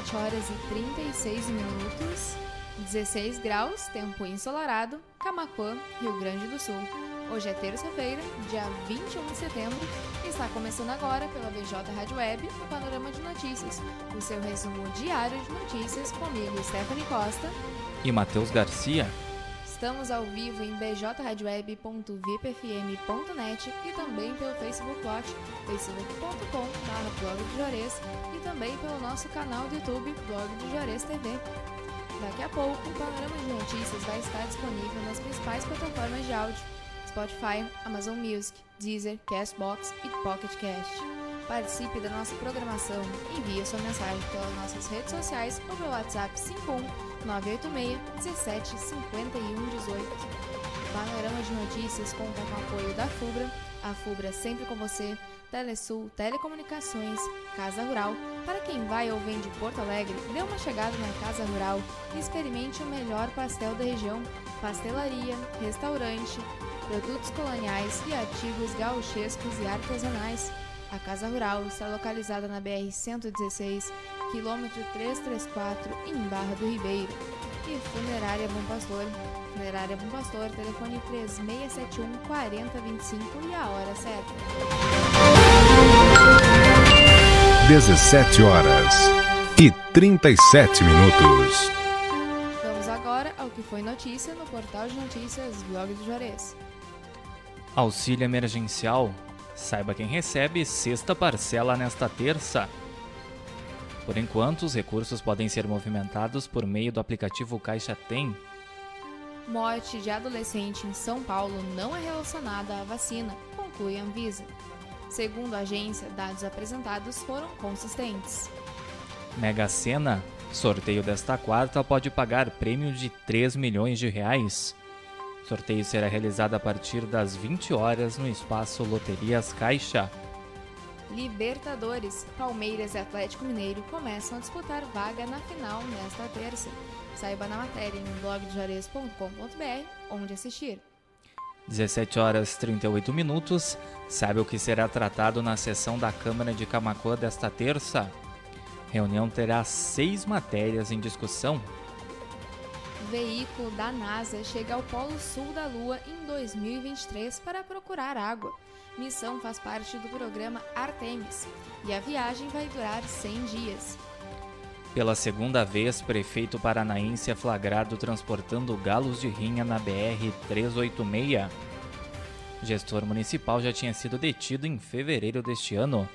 17 horas e 36 minutos, 16 graus, tempo ensolarado, Camacuã, Rio Grande do Sul. Hoje é terça-feira, dia 21 de setembro, e está começando agora pela BJ Rádio Web o Panorama de Notícias, o seu resumo diário de notícias comigo, Stephanie Costa e Matheus Garcia. Estamos ao vivo em bjradioweb.vipfm.net e também pelo Facebook Watch, facebook.com.br blog de e também pelo nosso canal do YouTube, Blog de Juarez TV. Daqui a pouco, o panorama de notícias vai estar disponível nas principais plataformas de áudio, Spotify, Amazon Music, Deezer, Castbox e Pocket Cast. Participe da nossa programação, envie sua mensagem pelas nossas redes sociais ou pelo WhatsApp 51 986 17 51 18. Panorama de Notícias conta com o apoio da FUBRA, a FUBRA sempre com você, Telesul, Telecomunicações, Casa Rural. Para quem vai ou vem de Porto Alegre, dê uma chegada na Casa Rural e experimente o melhor pastel da região, pastelaria, restaurante, produtos coloniais e artigos gauchescos e artesanais. A Casa Rural está localizada na BR-116, quilômetro 334, em Barra do Ribeiro. E Funerária Bom Pastor. Funerária Bom Pastor, telefone 3671 4025 e a hora certa. 17 horas e 37 minutos. Vamos agora ao que foi notícia no portal de notícias Blog do Juarez. Auxílio emergencial Saiba quem recebe sexta parcela nesta terça. Por enquanto, os recursos podem ser movimentados por meio do aplicativo Caixa Tem. Morte de adolescente em São Paulo não é relacionada à vacina, conclui a Anvisa. Segundo a agência, dados apresentados foram consistentes. Mega Sena, sorteio desta quarta pode pagar prêmio de 3 milhões de reais. Sorteio será realizado a partir das 20 horas no espaço Loterias Caixa. Libertadores, Palmeiras e Atlético Mineiro começam a disputar vaga na final nesta terça. Saiba na matéria em blogdejuarez.com.br onde assistir. 17 horas 38 minutos. Sabe o que será tratado na sessão da Câmara de Camacuã desta terça? A reunião terá seis matérias em discussão veículo da NASA chega ao Polo Sul da Lua em 2023 para procurar água. Missão faz parte do programa Artemis e a viagem vai durar 100 dias. Pela segunda vez, prefeito paranaense é flagrado transportando galos de rinha na BR-386. gestor municipal já tinha sido detido em fevereiro deste ano.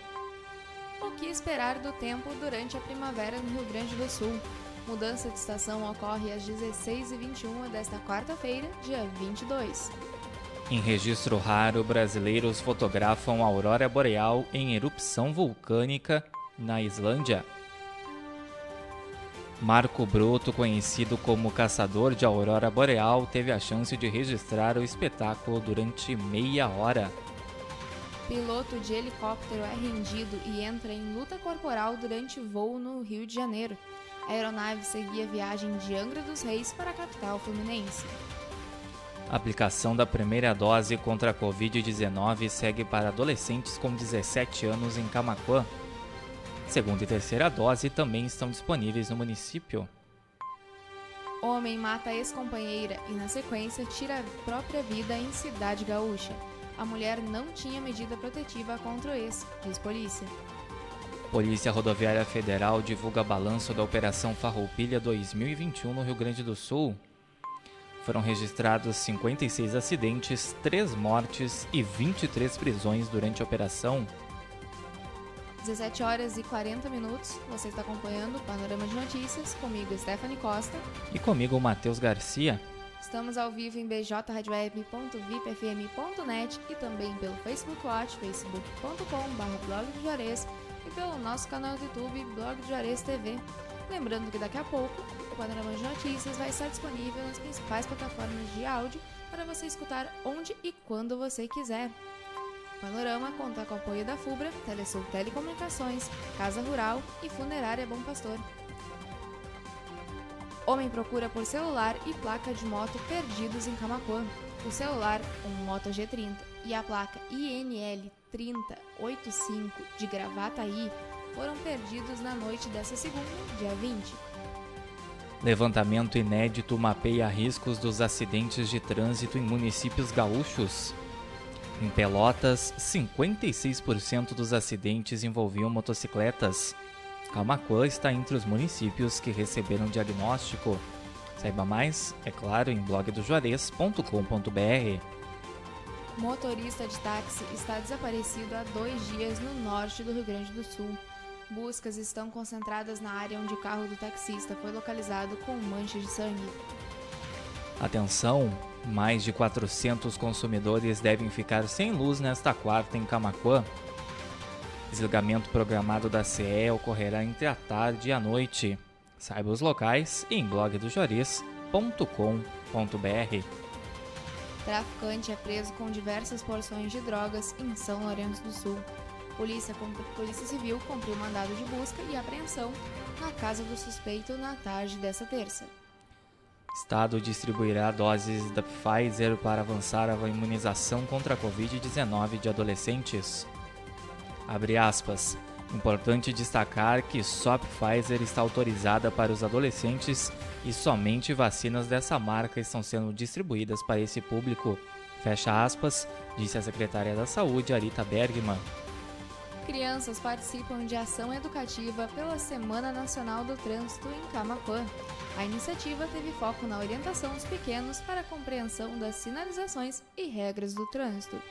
O que esperar do tempo durante a primavera no Rio Grande do Sul? Mudança de estação ocorre às 16h21 desta quarta-feira, dia 22. Em registro raro, brasileiros fotografam a aurora boreal em erupção vulcânica na Islândia. Marco Bruto, conhecido como caçador de aurora boreal, teve a chance de registrar o espetáculo durante meia hora. Piloto de helicóptero é rendido e entra em luta corporal durante voo no Rio de Janeiro. A aeronave seguia viagem de Angra dos Reis para a capital fluminense. A aplicação da primeira dose contra a Covid-19 segue para adolescentes com 17 anos em Camacuã. Segunda e terceira dose também estão disponíveis no município. Homem mata ex-companheira e, na sequência, tira a própria vida em Cidade Gaúcha. A mulher não tinha medida protetiva contra o ex, diz polícia. Polícia Rodoviária Federal divulga balanço da Operação Farroupilha 2021 no Rio Grande do Sul. Foram registrados 56 acidentes, 3 mortes e 23 prisões durante a operação. 17 horas e 40 minutos. Você está acompanhando o Panorama de Notícias comigo, Stephanie Costa. E comigo, Matheus Garcia. Estamos ao vivo em bjradioweb.vipfm.net e também pelo Facebook Watch, facebook.com.br blog Juarez e pelo nosso canal do YouTube Blog de Juarez TV. Lembrando que daqui a pouco o Panorama de Notícias vai estar disponível nas principais plataformas de áudio para você escutar onde e quando você quiser. O Panorama conta com o apoio da FUBRA, Telesul Telecomunicações, Casa Rural e Funerária Bom Pastor. Homem procura por celular e placa de moto perdidos em Camacuã. O celular, um Moto G30, e a placa INL 3085 de Gravataí foram perdidos na noite dessa segunda, dia 20. Levantamento inédito mapeia riscos dos acidentes de trânsito em municípios gaúchos. Em Pelotas, 56% dos acidentes envolviam motocicletas. Camacuã está entre os municípios que receberam diagnóstico. Saiba mais, é claro, em blogdojuarez.com.br. Motorista de táxi está desaparecido há dois dias no norte do Rio Grande do Sul. Buscas estão concentradas na área onde o carro do taxista foi localizado com mancha de sangue. Atenção! Mais de 400 consumidores devem ficar sem luz nesta quarta em Camacuã. Desligamento programado da CE ocorrerá entre a tarde e a noite. Saiba os locais em blogdojores.com.br. Traficante é preso com diversas porções de drogas em São Lourenço do Sul. Polícia, Polícia Civil cumpriu mandado de busca e apreensão na casa do suspeito na tarde dessa terça. Estado distribuirá doses da Pfizer para avançar a imunização contra a Covid-19 de adolescentes. Abre aspas. Importante destacar que só Pfizer está autorizada para os adolescentes e somente vacinas dessa marca estão sendo distribuídas para esse público. Fecha aspas, disse a secretária da Saúde, Arita Bergman. Crianças participam de ação educativa pela Semana Nacional do Trânsito em Camacuã. A iniciativa teve foco na orientação aos pequenos para a compreensão das sinalizações e regras do trânsito.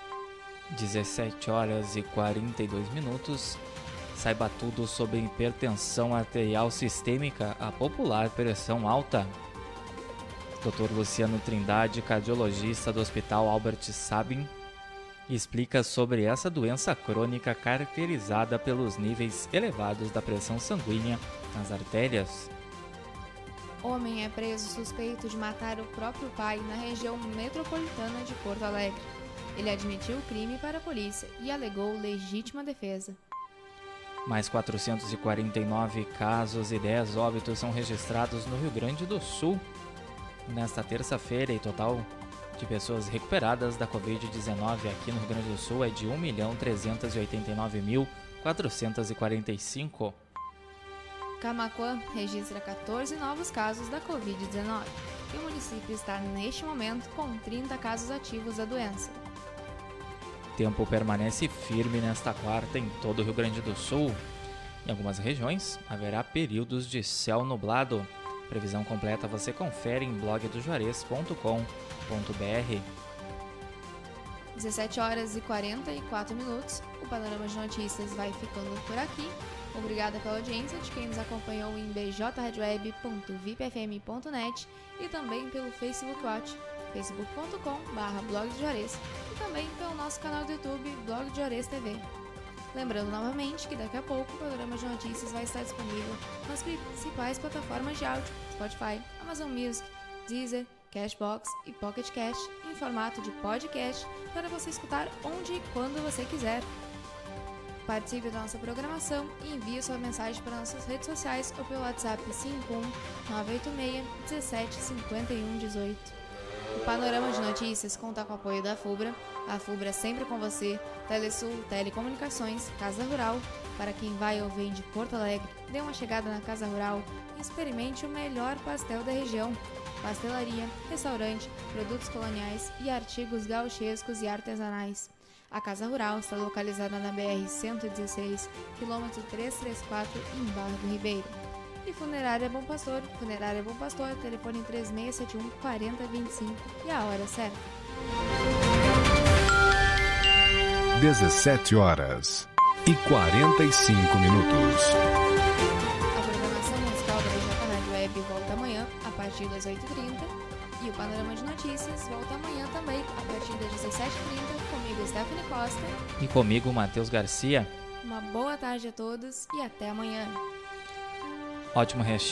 17 horas e 42 minutos. Saiba tudo sobre hipertensão arterial sistêmica, a popular pressão alta. Dr. Luciano Trindade, cardiologista do Hospital Albert Sabin, explica sobre essa doença crônica caracterizada pelos níveis elevados da pressão sanguínea nas artérias. Homem é preso suspeito de matar o próprio pai na região metropolitana de Porto Alegre. Ele admitiu o crime para a polícia e alegou legítima defesa. Mais 449 casos e 10 óbitos são registrados no Rio Grande do Sul. Nesta terça-feira, e total de pessoas recuperadas da Covid-19 aqui no Rio Grande do Sul é de 1.389.445. Camacuã registra 14 novos casos da Covid-19 e o município está neste momento com 30 casos ativos da doença. Tempo permanece firme nesta quarta em todo o Rio Grande do Sul. Em algumas regiões haverá períodos de céu nublado. Previsão completa você confere em blogdojuarez.com.br. 17 horas e 44 minutos. O Panorama de Notícias vai ficando por aqui. Obrigada pela audiência de quem nos acompanhou em bjradioweb.vipfm.net e também pelo Facebook Watch, facebook.com.br blog de Juarez e também pelo nosso canal do YouTube, Blog de Juarez TV. Lembrando novamente que daqui a pouco o programa de notícias vai estar disponível nas principais plataformas de áudio, Spotify, Amazon Music, Deezer, Cashbox e Pocket Cash em formato de podcast para você escutar onde e quando você quiser. Participe da nossa programação e envie sua mensagem para nossas redes sociais ou pelo WhatsApp 51 986 17 51 18. O Panorama de Notícias conta com o apoio da FUBRA, a FUBRA sempre com você, Telesul, Telecomunicações, Casa Rural. Para quem vai ou vem de Porto Alegre, dê uma chegada na Casa Rural e experimente o melhor pastel da região. Pastelaria, restaurante, produtos coloniais e artigos gauchescos e artesanais. A Casa Rural está localizada na BR-116, quilômetro 334, em Barra do Ribeiro. E Funerária Bom Pastor, Funerária Bom Pastor, telefone 3671 4025 e a hora certa. 17 horas e 45 minutos. A programação musical da BJ Rádio Web volta amanhã, a partir das 8h30. E o Panorama de Notícias volta amanhã também, a partir das 17h30, comigo, Stephanie Costa. E comigo, Matheus Garcia. Uma boa tarde a todos e até amanhã. Ótimo restinho.